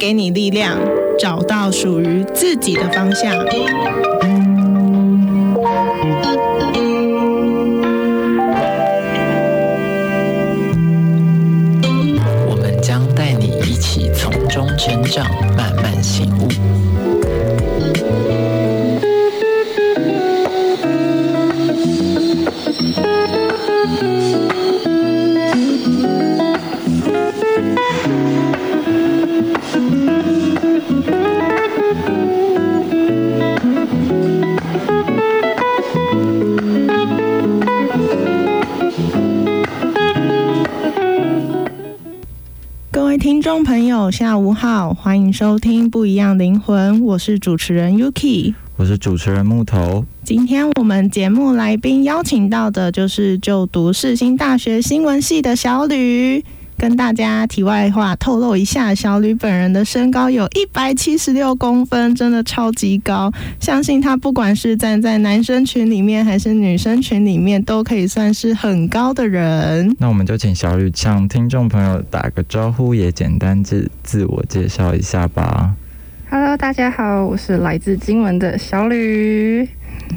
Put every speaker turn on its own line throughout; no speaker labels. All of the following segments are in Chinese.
给你力量，找到属于自己的方向。
我们将带你一起从中成长，慢慢醒悟。
友，下午好，欢迎收听《不一样灵魂》，我是主持人 Yuki。
我是主持人木头。
今天我们节目来宾邀请到的就是就读世新大学新闻系的小吕。跟大家题外话透露一下，小吕本人的身高有一百七十六公分，真的超级高。相信他不管是站在男生群里面还是女生群里面，都可以算是很高的人。
那我们就请小吕向听众朋友打个招呼，也简单自自我介绍一下吧。
Hello，大家好，我是来自金门的小吕。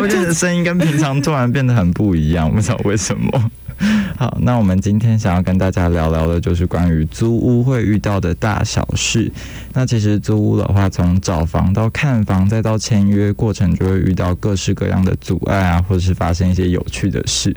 我觉得声音跟平常突然变得很不一样，不知道为什么。好，那我们今天想要跟大家聊聊的就是关于租屋会遇到的大小事。那其实租屋的话，从找房到看房，再到签约过程，就会遇到各式各样的阻碍啊，或者是发生一些有趣的事。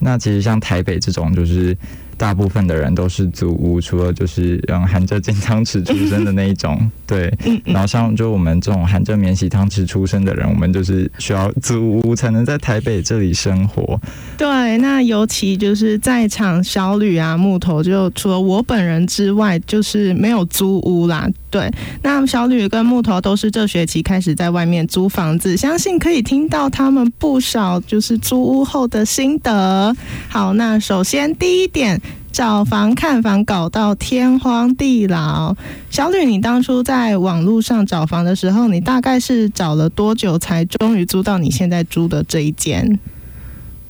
那其实像台北这种，就是大部分的人都是租屋，除了就是嗯含着金汤匙出生的那一种，对。然后像就我们这种含着免洗汤匙出生的人，我们就是需要租屋才能在台北这里生活。
对，那尤其就是就是在场小吕啊、木头，就除了我本人之外，就是没有租屋啦。对，那小吕跟木头都是这学期开始在外面租房子，相信可以听到他们不少就是租屋后的心得。好，那首先第一点。找房看房搞到天荒地老，小吕，你当初在网络上找房的时候，你大概是找了多久才终于租到你现在租的这一间？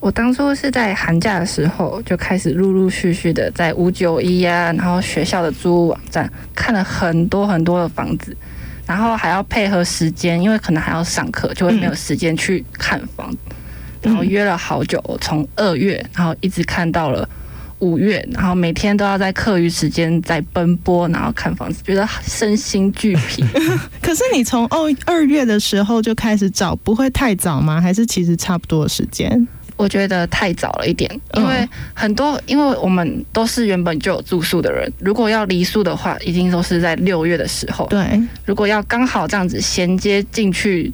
我当初是在寒假的时候就开始陆陆续续的在五九一啊，然后学校的租屋网站看了很多很多的房子，然后还要配合时间，因为可能还要上课，就会没有时间去看房。然后约了好久，从二月，然后一直看到了五月，然后每天都要在课余时间在奔波，然后看房子，觉得身心俱疲。
可是你从二二月的时候就开始找，不会太早吗？还是其实差不多的时间？
我觉得太早了一点，因为很多，因为我们都是原本就有住宿的人，如果要离宿的话，一定都是在六月的时候。
对，
如果要刚好这样子衔接进去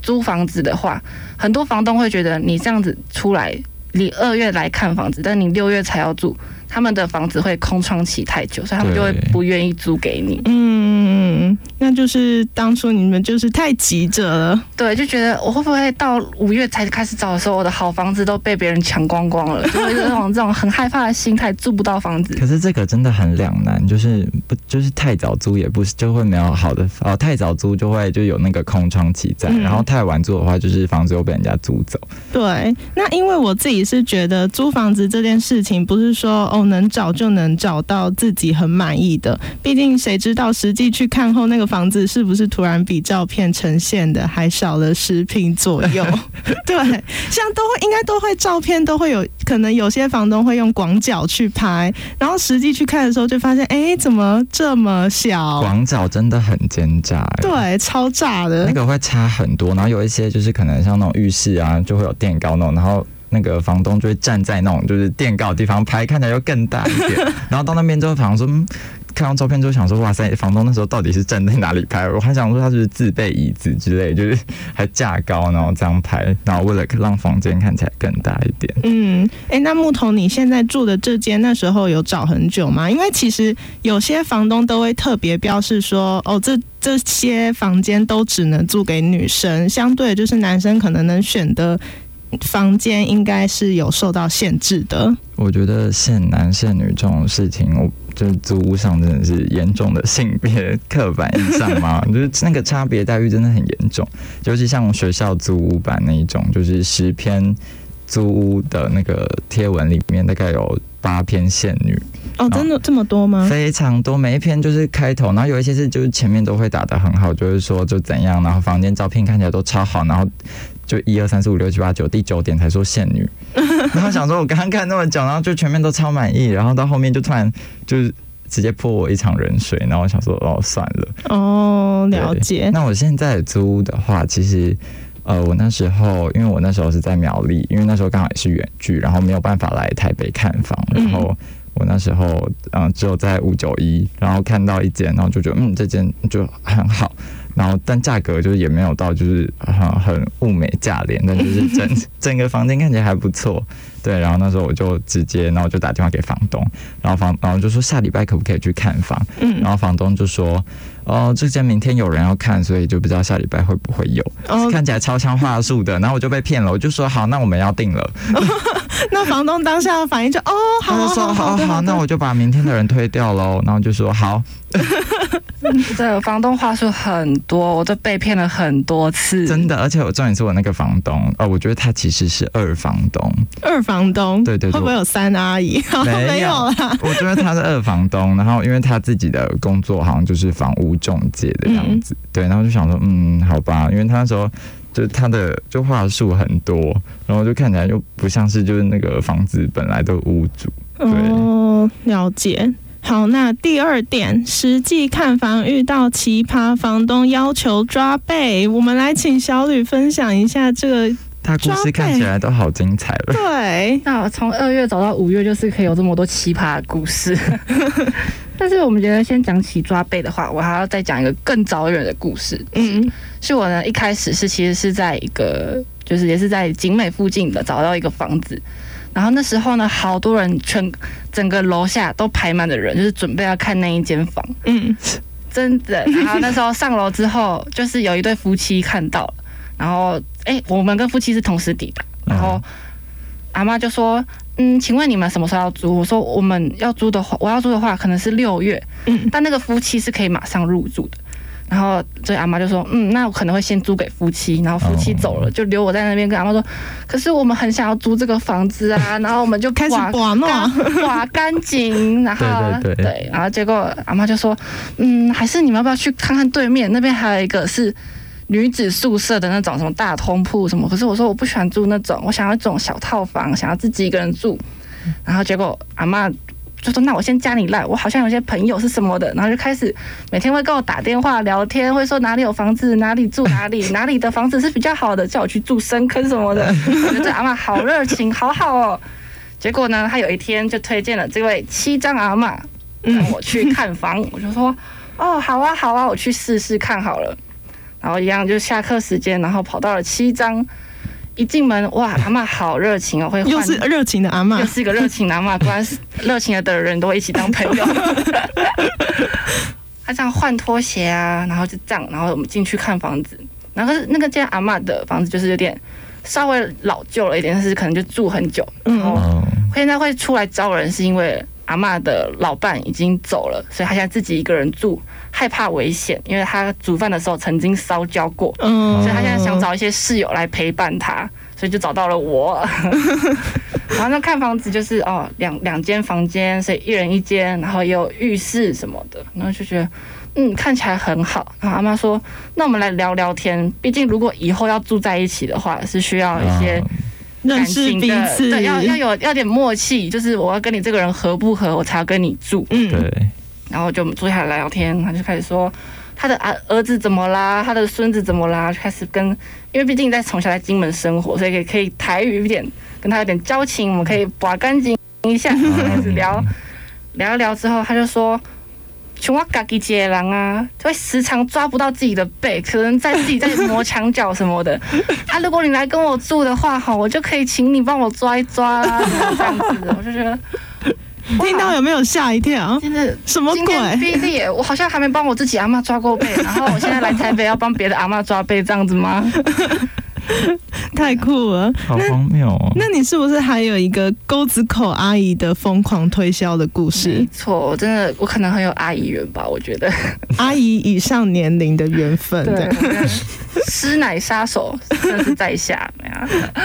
租房子的话，很多房东会觉得你这样子出来，你二月来看房子，但你六月才要住，他们的房子会空窗期太久，所以他们就会不愿意租给你。
嗯，那就是当初你们就是太急着了。
对，就觉得我会不会到五月才开始找的时候，我的好房子都被别人抢光光了，就会有这种这种很害怕的心态，租不到房子。
可是这个真的很两难，就是不就是太早租也不是就会没有好的哦，太早租就会就有那个空窗期在，
嗯
然后太晚租的话，就是房子又被人家租走。
对，那因为我自己是觉得租房子这件事情，不是说哦能找就能找到自己很满意的，毕竟谁知道实际去看后那个房子是不是突然比照片呈现的还少了十平左右？对，像都会应该都会照片都会有，可能有些房东会用广角去拍，然后实际去看的时候就发现，哎，怎么这么小？
广角真的很奸诈、欸，
对，超炸的。
那个会差很多，然后有一些就是可能像那种浴室啊，就会有垫高那种，然后那个房东就会站在那种就是垫高的地方拍，看起来又更大一点。然后到那边之后，好像说，嗯，看到照片之后想说，哇塞，房东那时候到底是站在哪里拍？我还想说他是自备椅子之类，就是还架高，然后这样拍，然后为了让房间看起来更大一点。
嗯，哎、那木头，你现在住的这间那时候有找很久吗？因为其实有些房东都会特别标示说，哦，这这些房间都只能租给女生，相对就是男生可能能选的房间应该是有受到限制的。
我觉得限男限女这种事情，我就是租屋上真的是严重的性别刻板印象嘛，就是那个差别待遇真的很严重，尤其像学校租屋版那一种，就是十篇租屋的那个贴文里面，大概有八篇限女，
哦，真的这么多吗？
非常多，每一篇就是开头，然后有一些是就是前面都会打的很好，就是说就怎样，然后房间照片看起来都超好，然后就一二三四五六七八九，第九点才说限女，然后想说我刚刚看那么久，然后就全面都超满意，然后到后面就突然就是直接泼我一场冷水，然后我想说哦算了。
哦，了解。
那我现在租的话，其实呃，我那时候因为我那时候是在苗栗，因为那时候刚好也是远距，然后没有办法来台北看房，然后我那时候嗯、呃只有在五九一，然后看到一间，然后就觉得嗯这间就很好。然后，但价格就是也没有到，就是很很物美价廉，但就是整整个房间看起来还不错，对。然后那时候我就直接，然后我就打电话给房东，然后房然后就说下礼拜可不可以去看房，
嗯
然后房东就说，哦，这间明天有人要看，所以就不知道下礼拜会不会有。
哦，
看起来超像话术的，然后我就被骗了，我就说好，那我们要定了。
那房东当下的反应就哦，好
他就说好好，
好
那我就把明天的人推掉喽。然后就说好，
这房东话术很多，我都被骗了很多次。
真的，而且我重点是我那个房东，呃，我觉得他其实是二房东，
二房东，
对对对
会不会有三阿姨？没有啦。
我觉得他是二房东，然后因为他自己的工作好像就是房屋中介的样子，对，然后就想说，嗯，好吧，因为他那时候就他的就话术很多，然后就看起来又不像是就是那个房子本来的屋主，对
哦，了解。好，那第二点，实际看房遇到奇葩房东要求抓背，我们来请小吕分享一下这个。
他故事看起来都好精彩了。
对，
那从二月走到五月，就是可以有这么多奇葩的故事。但是我们觉得先讲起抓背的话，我还要再讲一个更早远的故事。
嗯
是我呢一开始是其实是在一个就是也是在景美附近的找到一个房子，然后那时候呢好多人全整个楼下都排满的人，就是准备要看那一间房，
嗯
真的。然后那时候上楼之后，就是有一对夫妻看到了，然后哎、我们跟夫妻是同时抵达，然后阿妈就说。嗯，请问你们什么时候要租？我说我们要租的话，我要租的话可能是六月，
嗯
但那个夫妻是可以马上入住的。然后这阿妈就说，嗯，那我可能会先租给夫妻，然后夫妻走了，就留我在那边跟阿妈说，可是我们很想要租这个房子啊，然后我们就
开始
刮
刮弄啊
干刮干净，然后
对对对
然后结果阿妈就说，嗯，还是你们要不要去看看对面那边还有一个是。女子宿舍的那种什么大通铺什么，可是我说我不喜欢住那种，我想要这种小套房，想要自己一个人住。然后结果阿妈就说：“那我先加你赖，我好像有些朋友是什么的。”然后就开始每天会跟我打电话聊天，会说哪里有房子，哪里住哪里，哪里的房子是比较好的，叫我去住深坑什么的。我觉得这阿妈好热情，好好哦。结果呢，他有一天就推荐了这位七张阿嬷让我去看房，我就说：“哦，好啊，好啊，我去试试看好了。”然后一样就下课时间，然后跑到了七张，一进门哇，阿嬷好热情哦，会换
又是热情的阿嬷
又。是一个热情的阿嬷，果然是热情的人都会一起当朋友。他这样换拖鞋啊，然后就这样，然后我们进去看房子。然后那个家阿嬷的房子就是有点稍微老旧了一点，但是可能就住很久。然后
哦，
现在会出来招人，是因为阿妈的老伴已经走了，所以他现在自己一个人住，害怕危险，因为他煮饭的时候曾经烧焦过。
嗯
所以他现在想找一些室友来陪伴他，所以就找到了我。然后那看房子就是哦，两两间房间，所以一人一间，然后也有浴室什么的，然后就觉得嗯看起来很好。然后阿妈说，那我们来聊聊天，毕竟如果以后要住在一起的话，是需要一些感
认识彼
情的，
此，
对，要要有要点默契，就是我要跟你这个人合不合，我才要跟你住。
嗯。
对，
然后就坐下来聊天，他就开始说他的儿儿子怎么啦，他的孙子怎么啦，就开始跟，因为毕竟在从小在金门生活，所以可以可以台语一点，跟他有点交情，我们可以把干净一下，然后 开始聊聊一聊之后，他就说，像我嘎己接人啊，就会时常抓不到自己的背，可能在自己在磨墙角什么的。啊，如果你来跟我住的话，哈，我就可以请你帮我抓一抓啊，这样子，我就觉得
听到有没有吓一跳？
真的
什么鬼？
霹雳，我好像还没帮我自己阿妈抓过背，然后我现在来台北要帮别的阿妈抓背，这样子吗？
太酷了！
好荒谬哦！
那你是不是还有一个沟子口阿姨的疯狂推销的故事没？
错，我真的我可能很有阿姨缘吧，我觉得。
阿姨以上年龄的缘分，
对，师奶杀手真的是在下。没 有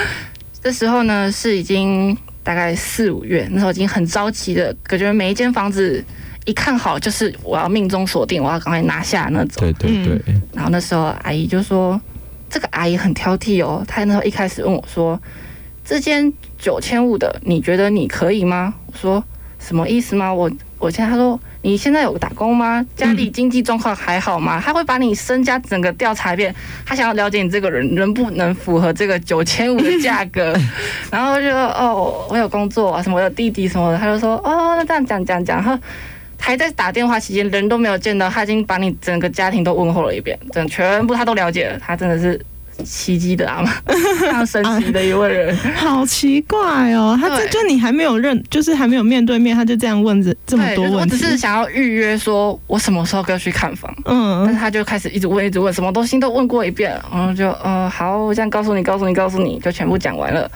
这时候呢是已经大概四五月，那时候已经很着急的，感觉每一间房子一看好就是我要命中锁定，我要赶快拿下那种。
对对对，
然后那时候阿姨就说：“这个阿姨很挑剔哦。”她那时候一开始问我说：“这间九千五的，你觉得你可以吗？”我说：“什么意思吗？我我现在她说你现在有打工吗？家里经济状况还好吗？他会把你身家整个调查一遍，她想要了解你这个人能不能符合这个九千五的价格。然后就哦，我有工作啊，什么我有弟弟什么的，她就说哦，那这样讲讲讲，然后。还在打电话期间，人都没有见到，他已经把你整个家庭都问候了一遍，整全部他都了解了。他真的是奇迹的阿妈，非常神奇的一位人。
好奇怪哦。他这就你还没有认，就是还没有面对面，他就这样问这这么，多问题
就是我只。是想要预约，说我什么时候要去看房。嗯但是
嗯，
他就开始一直问，一直问，什么东西都问过一遍，然后就呃好，我这样告诉你，告诉你，告诉你，就全部讲完了。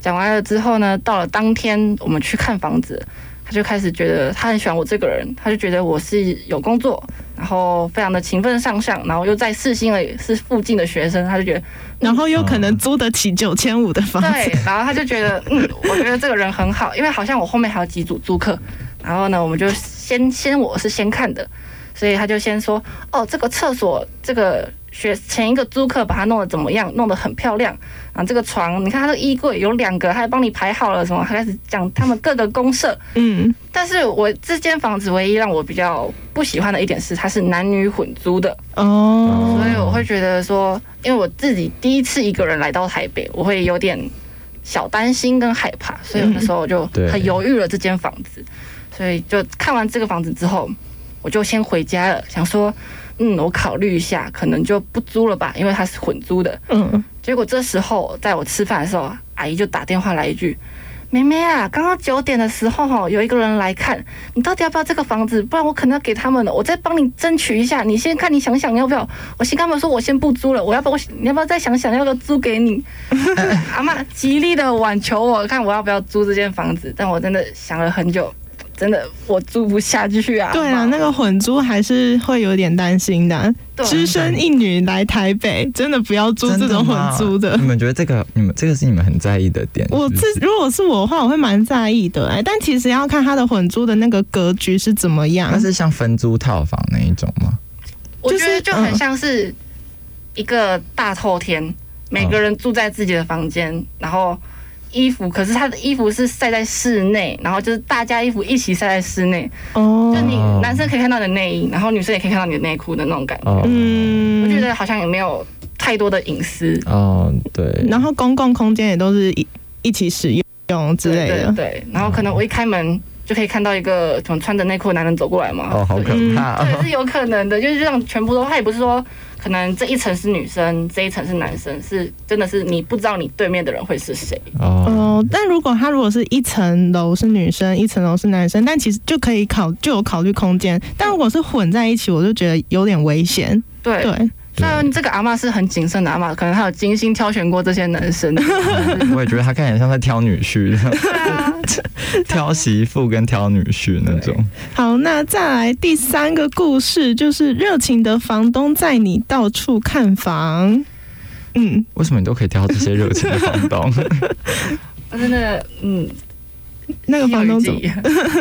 讲完了之后呢，到了当天我们去看房子，他就开始觉得他很喜欢我这个人，他就觉得我是有工作，然后非常的勤奋上相，然后又在四新的是附近的学生，他就觉得
然后又可能租得起九千五的房
对
子。，
然后他就觉得，嗯，我觉得这个人很好，因为好像我后面还有几组租客，然后呢，我们就先先我是先看的，所以他就先说，哦，这个厕所这个学前一个租客把它弄得怎么样，弄得很漂亮，啊，这个床，你看他的衣柜有两个，他还帮你排好了什么，他开始讲他们各个公社，
嗯，
但是我这间房子唯一让我比较不喜欢的一点是，它是男女混租的，
哦，
所以我会觉得说，因为我自己第一次一个人来到台北，我会有点小担心跟害怕，所以我那时候我
就
很犹豫了这间房子。所以就看完这个房子之后，我就先回家了，想说，嗯，我考虑一下，可能就不租了吧，因为它是混租的。
嗯，
结果这时候在我吃饭的时候，阿姨就打电话来一句。妹妹啊，刚刚九点的时候哈，有一个人来看，你到底要不要这个房子？不然我可能要给他们了。我再帮你争取一下，你先看你想想要不要。我先跟他们说，我先不租了，我要不我？你要不要再想想要不要租给你？阿妈极力的挽求我，看我要不要租这间房子。但我真的想了很久，真的我租不下去啊。
对啊，那个混租还是会有点担心的。
对
只身一女来台北，真的不要租这种混租的
你。们觉得这个你们这个是你们很在意的点？
我
是不是
自如果是我的话，我会蛮在意的哎、但其实要看他的混租的那个格局是怎么样
那。是像分租套房那一种吗？
我觉得
就是嗯
就很像是一个大透天，每个人住在自己的房间，然后衣服，可是他的衣服是晒在室内，然后就是大家衣服一起晒在室内，
哦
就你男生可以看到你的内衣，然后女生也可以看到你的内裤的那种感觉。
哦，
嗯，
我觉得好像也没有太多的隐私
哦，对，
然后公共空间也都是一一起使用之类的。
对然后可能我一开门就可以看到一个什么穿着内裤的男人走过来嘛。
哦，好可
嗯
怕
对，
哦，
是有可能的，就是让全部都，他也不是说可能这一层是女生，这一层是男生，是真的是你不知道你对面的人会是谁。
哦，
哦，但如果他如果是一层楼是女生，一层楼是男生，但其实就可以考就有考虑空间。但如果是混在一起，我就觉得有点危险。
对，
对，
虽然这个阿嬷是很谨慎的阿嬷，可能她有精心挑选过这些男生。
我也觉得她看起来像在挑女婿，
对啊，
挑媳妇跟挑女婿那种。
好，那再来第三个故事，就是热情的房东载你到处看房。嗯，
为什么你都可以挑这些热情的房东？
我真的，嗯，
那个房东怎么？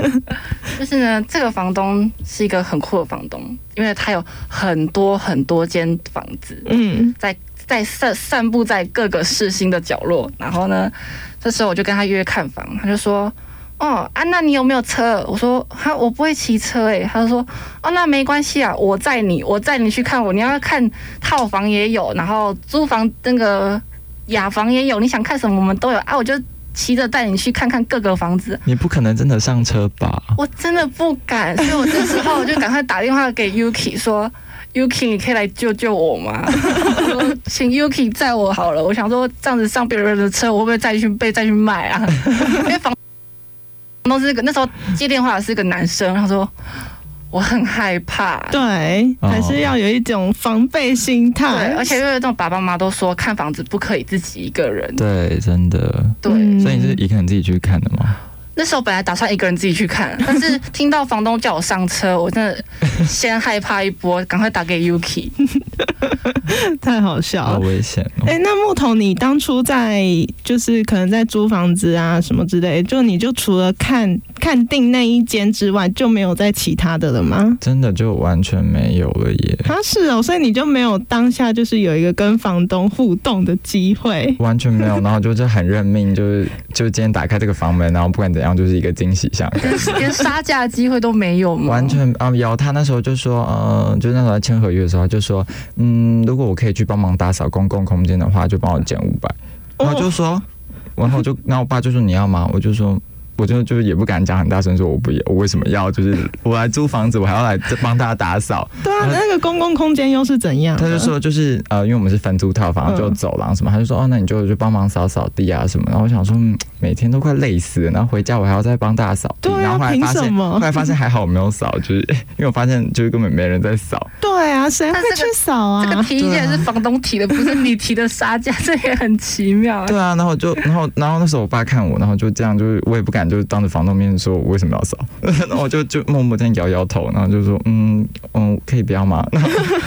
就是呢，这个房东是一个很酷的房东，因为他有很多很多间房子，
嗯
在在散散布在各个市心的角落。然后呢，这时候我就跟他约看房，他就说：“哦啊，那你有没有车？”我说：“哈，我不会骑车。”诶，他就说：“哦，那没关系啊，我载你，我载你去看我。你要看套房也有，然后租房那个雅房也有，你想看什么我们都有啊。”我就骑着带你去看看各个房子。
你不可能真的上车吧？
我真的不敢，所以我这时候我就赶快打电话给 Yuki 说，Yuki 你可以来救救我吗？请 Yuki 载我好了，我想说这样子上别人的车，我会不会再去被再去卖啊？因为房东是个那时候接电话的是个男生，他说我很害怕，
对，
哦
还是要有一种防备心
对，
态。
而且因为这种爸爸妈妈都说看房子不可以自己一个人，
对，真的。
对。
嗯
所以你是一个人自己去看的吗？
那时候本来打算一个人自己去看，但是听到房东叫我上车，我真的先害怕一波，赶快打给 Yuki。
太好笑了好。
危险哦！
哎、那木头，你当初在就是可能在租房子啊什么之类，就你就除了看看定那一间之外，就没有在其他的了吗？
真的就完全没有了耶，
啊，是哦，所以你就没有当下就是有一个跟房东互动的机会。
完全没有。然后就是很认命，就是就今天打开这个房门，然后不管怎样就是一个惊喜箱。
连连杀价的机会都没有吗？
完全啊、有他那时候就说，呃，就那时候在签合约的时候，他就说，嗯，如果我可以去帮忙打扫公共空间的话，就帮我减五百。然后就说，然后就，然后我爸就说你要吗？我就说。我就就是也不敢讲很大声说我不要，我为什么要？就是 我来租房子，我还要来帮大家打扫。
对啊，那个公共空间又是怎样？
他就说就是呃，因为我们是分租套房，
嗯
就走廊什么，他就说哦，那你就就帮忙扫扫地啊什么。然后我想说，嗯，每天都快累死了，然后回家我还要再帮大家扫地。
对啊
然后后来发现，
凭什么
后来发现还好我没有扫，就是因为我发现就是根本没人在扫。
对啊，谁会去扫啊？
这个提意见是房东提的，不是你提的杀价，这也很奇妙。
对啊，然后就然后然后那时候我爸看我，然后就这样，就是我也不敢就是当着房东面说我为什么要扫，然后我就就默默这样摇摇头，然后就说嗯嗯可以不要吗？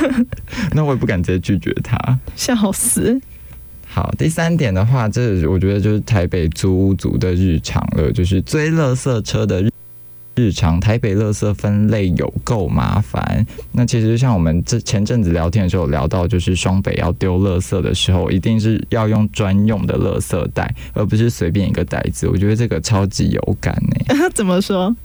那我也不敢直接拒绝他。
笑死！
好，第三点的话，这我觉得就是台北租屋族的日常了，就是追垃圾车的日日常。台北垃圾分类有够麻烦。那其实像我们这前阵子聊天的时候聊到，就是双北要丢垃圾的时候，一定是要用专用的垃圾袋，而不是随便一个袋子。我觉得这个超级有感呢、
怎么说？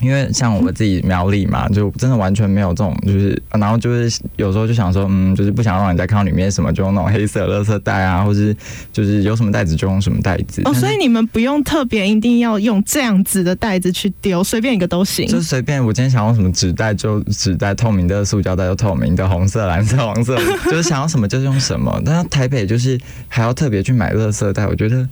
因为像我自己苗栗嘛，就真的完全没有这种，就是然后就是有时候就想说，嗯，就是不想让人家看到里面什么，就用那种黑色垃圾袋啊，或是就是有什么袋子就用什么袋子。
哦，所以你们不用特别一定要用这样子的袋子去丢，随便一个都行。
就随便，我今天想用什么纸袋就纸袋，透明的塑胶袋就透明的，红色、蓝色、黄色，就是想要什么就用什么。但是台北就是还要特别去买垃圾袋，我觉得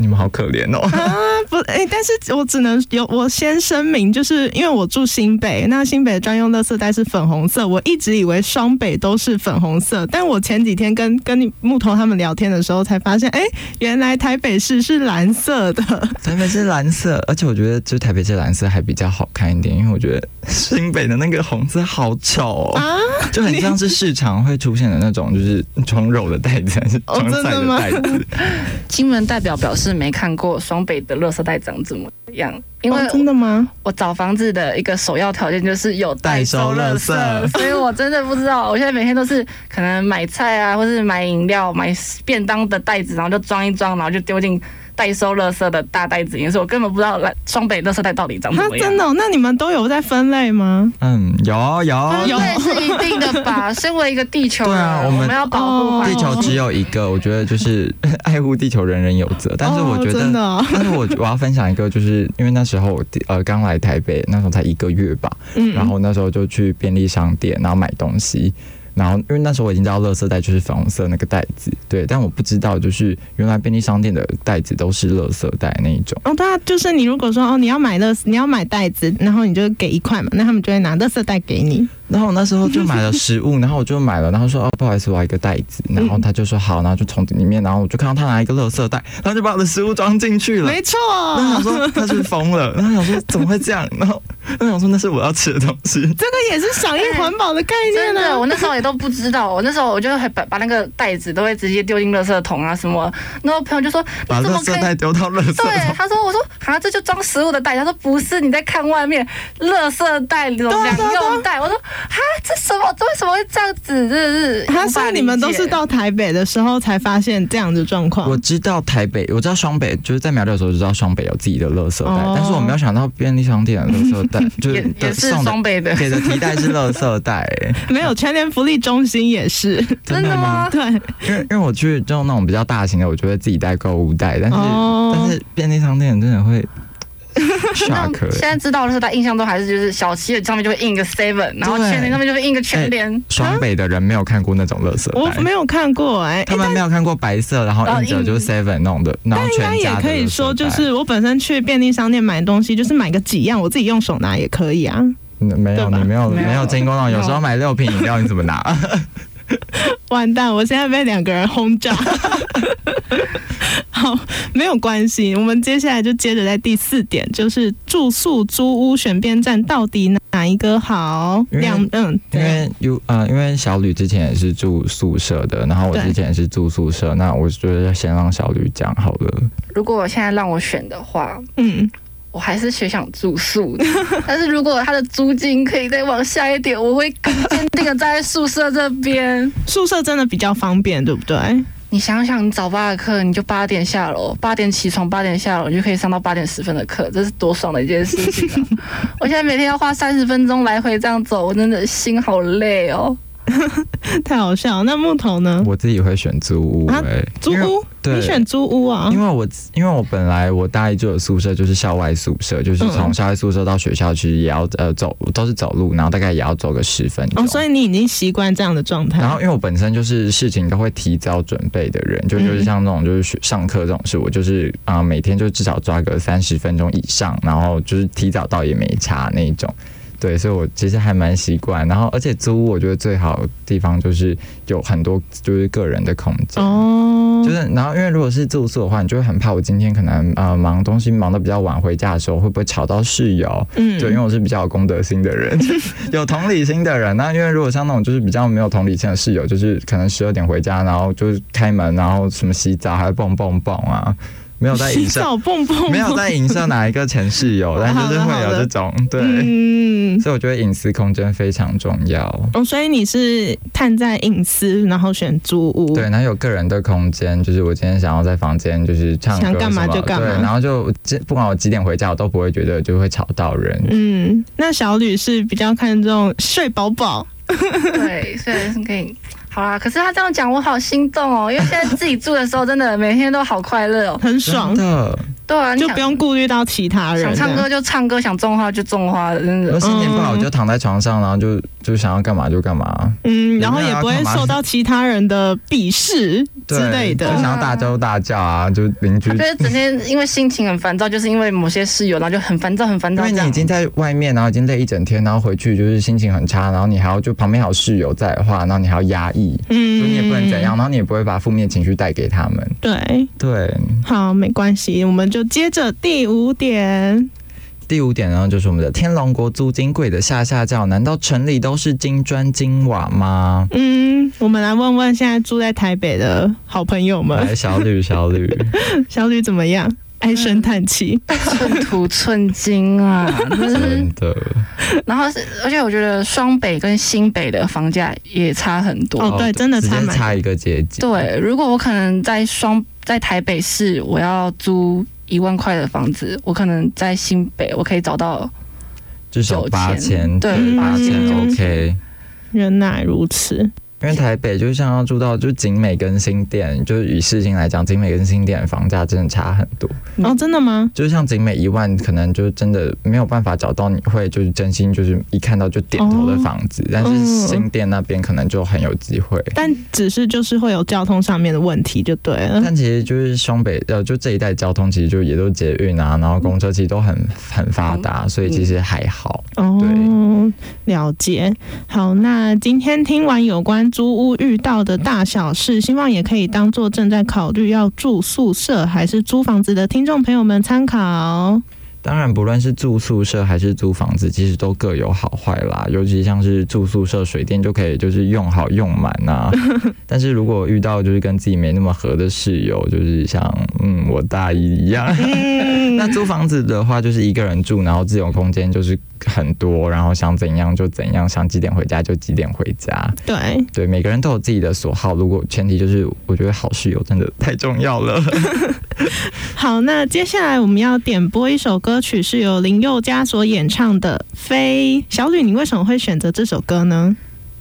你们好可怜哦。
啊，不，哎、但是我只能有，我先声明，就是因为我住新北，那新北的专用垃圾袋是粉红色，我一直以为双北都是粉红色，但我前几天跟跟你木头他们聊天的时候才发现，哎、原来台北市是蓝色的，
台北是蓝色，而且我觉得就台北这蓝色还比较好看一点，因为我觉得新北的那个红色好丑哦，
啊
就很像是市场会出现的那种，就是装肉的袋子还是
哦
装菜的
真的吗
袋子。
金门代表表示没看过双北的垃圾袋长怎么样，因为
哦真的吗？
我找房子的一个首要条件就是有代收垃
代收垃圾
圾，所以我真的不知道。我现在每天都是可能买菜啊，或是买饮料、买便当的袋子，然后就装一装，然后就丢进代收垃圾的大袋子里面，所以我根本不知道来双北垃圾袋到底长
什
么样。
真的哦、那你们都有在分类吗？
嗯，有有
分类是一定的吧？身为一个地球人，
对啊我们
要保护。
地球只有一个，我觉得就是爱护地球，人人有责。但是我觉
哦、
得
真的哦、
但是我我要分享一个，就是因为那时候我呃刚来台北，那时候才一个月吧，
嗯
然后那时候就去便利商店，然后买东西。然后，因为那时候我已经知道垃圾袋就是粉红色那个袋子，对，但我不知道就是原来便利商店的袋子都是垃圾袋那一种。
哦，对啊，就是你如果说哦，你要买乐，你要买袋子，然后你就给一块嘛，那他们就会拿垃圾袋给你。
然后我那时候就买了食物，然后我就买了，然后说哦不好意思，我要一个袋子，然后他就说好，然后就从里面，然后我就看到他拿一个垃圾袋，然后就把我的食物装进去了。
没错，
然后想说他是疯了，然后想说怎么会这样，然后我想说那是我要吃的东西。
这个也是响应环保的概念呢、
我那时候也都不知道。我那时候我就会把把那个袋子都会直接丢进垃圾桶啊什么。然后朋友就说：“
把
你怎么可以
垃圾袋丢到垃圾
对，他说：“我说啊，这就装食物的袋。”他说：“不是，你在看外面垃圾袋那种两用袋。”我说：“这什么？这为什么会这样子？真的是
他说
无法理
你们都是到台北的时候才发现这样的状况
我。知道台北，我知道双北，就是在苗栗的时候就知道双北有自己的垃圾袋，
哦
但是我没有想到便利商店的垃圾袋 就是
也也是双北的，
给的提袋是垃圾袋、欸
没有全联福利中心也是，
真的吗？
对，
因为因为我去就那种比较大型的，我就会自己带购物袋，但是、
哦
但是便利商店真的会
那
shock
现在知道的是，他印象中还是就是小七的上面就会印一个 seven，然后
对
全联上面就会印一个全联。
双北的人没有看过那种乐色。
我没有看过哎、
他们没有看过白色，然后印着就是 Seven 弄的，然后
应该
全家的
也可以说，就是我本身去便利商店买东西，就是买个几样，我自己用手拿也可以啊。
嗯没有，你没有
没有
经过那种，
有
时候买六瓶饮料你怎么拿？
完蛋，我现在被两个人轰炸。好，没有关系，我们接下来就接着在第四点，就是住宿租屋选边站到底哪一个好？
因为
两嗯，
因，为有呃，因为小吕之前也是住宿舍的，然后我之前也是住宿舍，那我觉得先让小吕讲好了。
如果现在让我选的话，
嗯，
我还是学想住宿的。但是如果他的租金可以再往下一点，我会更坚定的站在宿舍这边。
宿舍真的比较方便，对不对？
你想想，你早八的课，你就八点下楼，八点起床，八点下楼，你就可以上到八点十分的课，这是多爽的一件事情啊！我现在每天要花三十分钟来回这样走，我真的心好累哦。
太好笑了。那木头呢？
我自己会选租屋、
啊
欸，因为
租屋？
对
你选租屋啊？
因为我因为我本来我大一就有宿舍，就是校外宿舍，就是从
嗯
校外宿舍到学校其实也要呃走都是走路，然后大概也要走个十分钟。
哦，所以你已经习惯这样的状态。
然后因为我本身就是事情都会提早准备的人，就就是像那种就是学上课这种事，我就是啊、呃每天就至少抓个三十分钟以上，然后就是提早到也没差那一种。对，所以我其实还蛮习惯。然后而且租屋我觉得最好的地方就是有很多就是个人的空间。
哦，
就是，然后因为如果是住宿的话，你就会很怕我今天可能呃忙东西忙得比较晚，回家的时候会不会吵到室友？
嗯
对，因为我是比较有公德心的人，有同理心的人。那因为如果像那种就是比较没有同理心的室友，就是可能十二点回家，然后就是开门，然后什么洗澡还蹦蹦蹦啊，没有在
洗
影射，
澡蹦蹦，
没有在影射哪一个城市有，但就是会有这种对。
嗯，
所以我觉得隐私空间非常重要。
哦，所以你是探在隐私，然后选租屋，
对，然后有个人的空间，就是我今天想要在房间就是唱歌
想干嘛就干嘛
对，然后就不管我几点回家，我都不会觉得就会吵到人。
嗯，那小吕是比较看重睡饱饱，
对，虽然是可以。好啦，可是他这样讲，我好心动哦，因为现在自己住的时候，真的每天都好快乐哦。
很爽，
的，
对啊，
就不用顾虑到其他人。
想唱歌就唱歌，想种花就种花，真的
我。心情不好，就躺在床上，然后就就想要干嘛就干嘛。
嗯，然后也不会受到其他人的鄙视之类的。
就想要大叫大叫啊，就邻居。
就是整天因为心情很烦躁，就是因为某些室友，然后就很烦躁，很烦躁。
因为你已经在外面，然后已经累一整天，然后回去就是心情很差，然后你还要就旁边还有室友在的话，然后你还要压抑，就
嗯
你也不能怎样，然后你也不会把负面情绪带给他们。
对，
对，
好，没关系，我们就接着第五点。
第五点呢，就是我们的天龙国租金贵的下下叫，难道城里都是金砖金瓦吗？
嗯，我们来问问现在住在台北的好朋友们，
来，小吕，小吕，
小吕怎么样？唉声叹气。
寸土寸金啊，真的然后是，而且我觉得双北跟新北的房价也差很多。
哦对真的差蛮
差一个阶级。
对，如果我可能在双在台北市，我要租一万块的房子，我可能在新北我可以找到
至少八千，
对
八千
嗯
OK。
原来如此，
因为台北就像要住到就景美跟新店，就是以市情来讲，景美跟新店的房价真的差很多。
哦，真的吗？
就是像景美一万，可能就真的没有办法找到你会就是真心就是一看到就点头的房子，但是新店那边可能就很有机会。
但只是就是会有交通上面的问题就对了。
但其实就是双北呃，就这一带交通其实就也都捷运啊，然后公车其实都很很发达，所以其实还好。
哦，了解。好，那今天听完有关租屋遇到的大小事，希望也可以当做正在考虑要住宿舍还是租房子的听众朋友们参考。
当然，不论是住宿舍还是租房子，其实都各有好坏啦。尤其像是住宿舍，水电就可以就是用好用满呐、但是如果遇到就是跟自己没那么合的室友，就是像嗯我大姨一样，
嗯
那租房子的话，就是一个人住，然后自由空间就是很多，然后想怎样就怎样，想几点回家就几点回家。
对，
对，每个人都有自己的所好。如果前提就是，我觉得好室友真的太重要了。
好，那接下来我们要点播一首歌曲，是由林宥嘉所演唱的《飞》。小吕，你为什么会选择这首歌呢？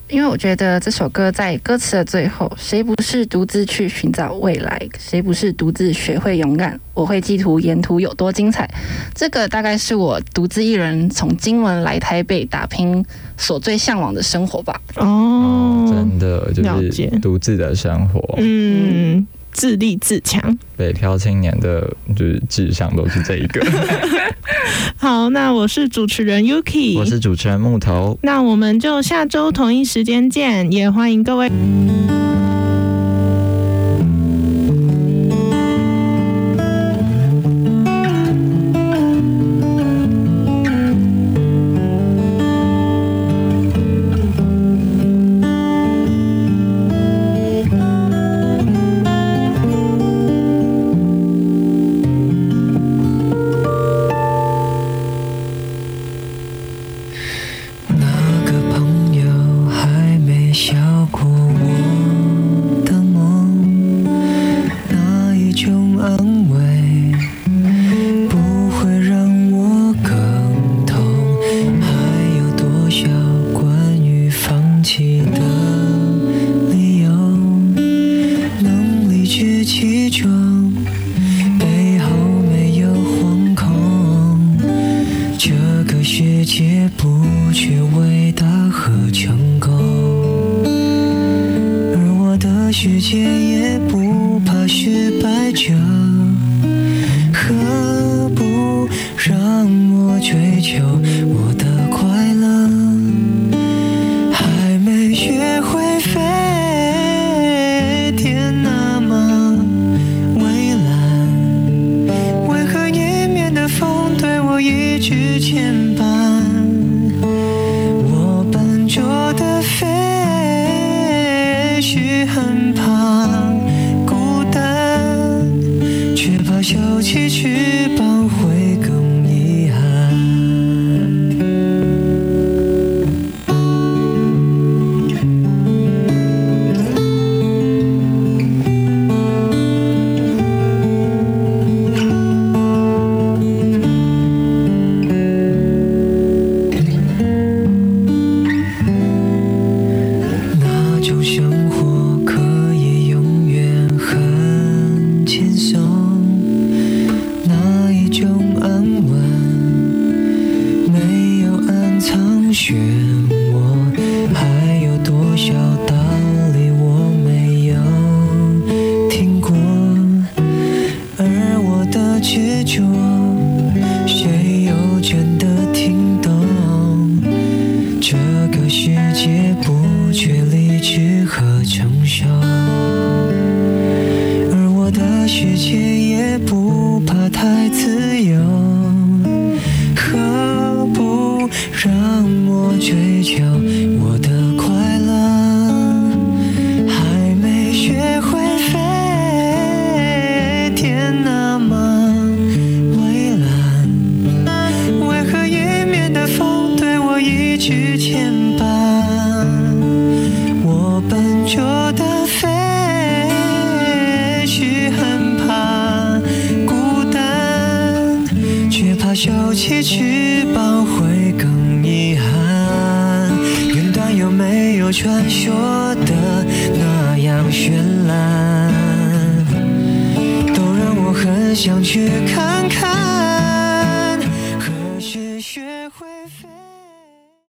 因为我觉得这首歌在歌词的最后，谁不是独自去寻找未来？谁不是独自学会勇敢？我会记图沿途有多精彩。这个大概是我独自一人从金门来台北打拼所最向往的生活吧。
哦，
真的就是独自的生活。
嗯，自立自强。
北漂青年的就是志向都是这一个。
好，那我是主持人 Yuki，
我是主持人木头。
那我们就下周同一时间见，也欢迎各位。